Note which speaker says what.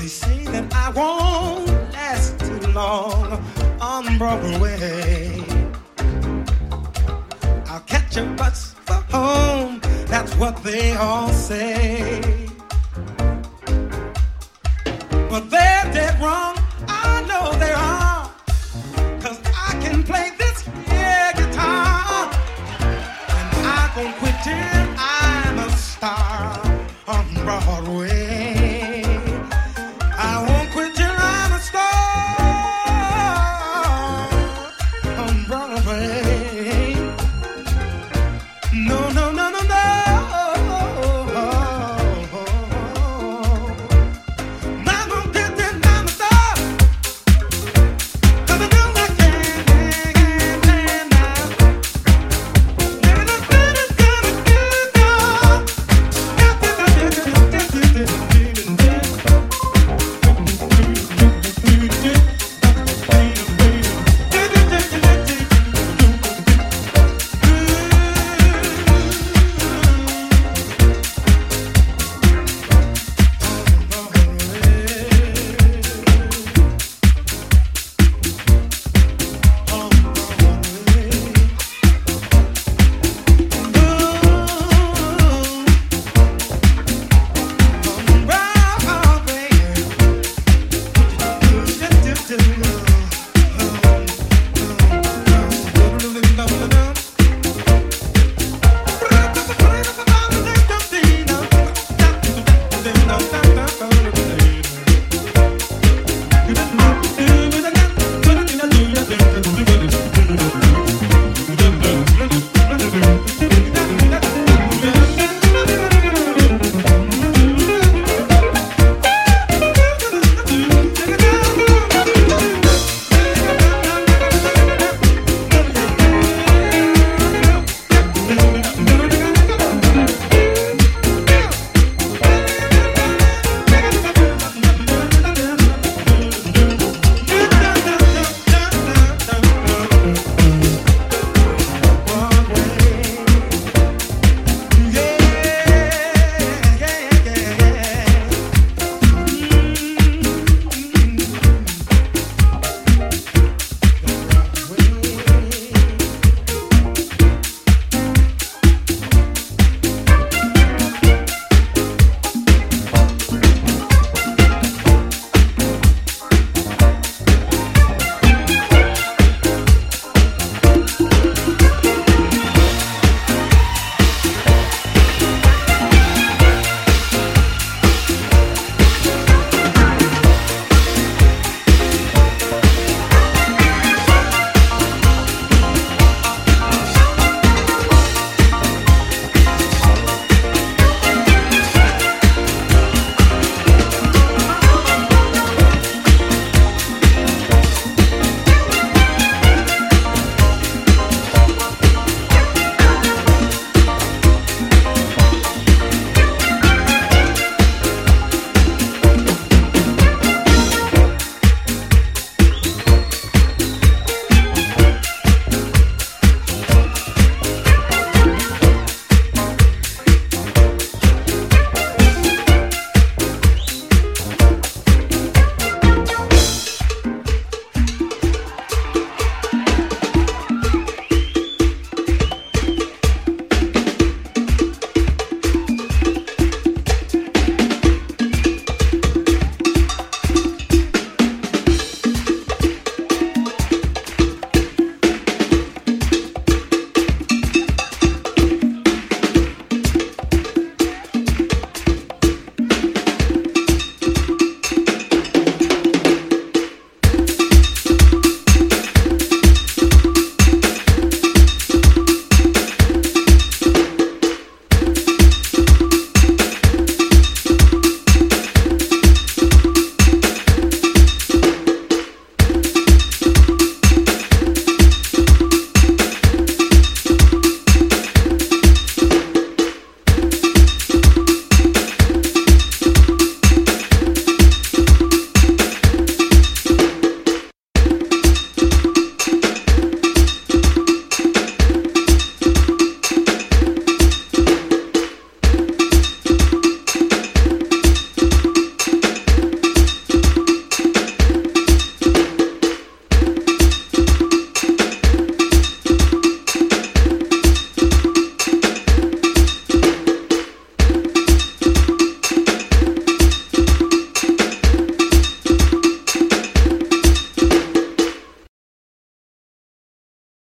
Speaker 1: They say that I won't last too long on Broadway. I'll catch a bus for home, that's what they all say. But they're dead wrong.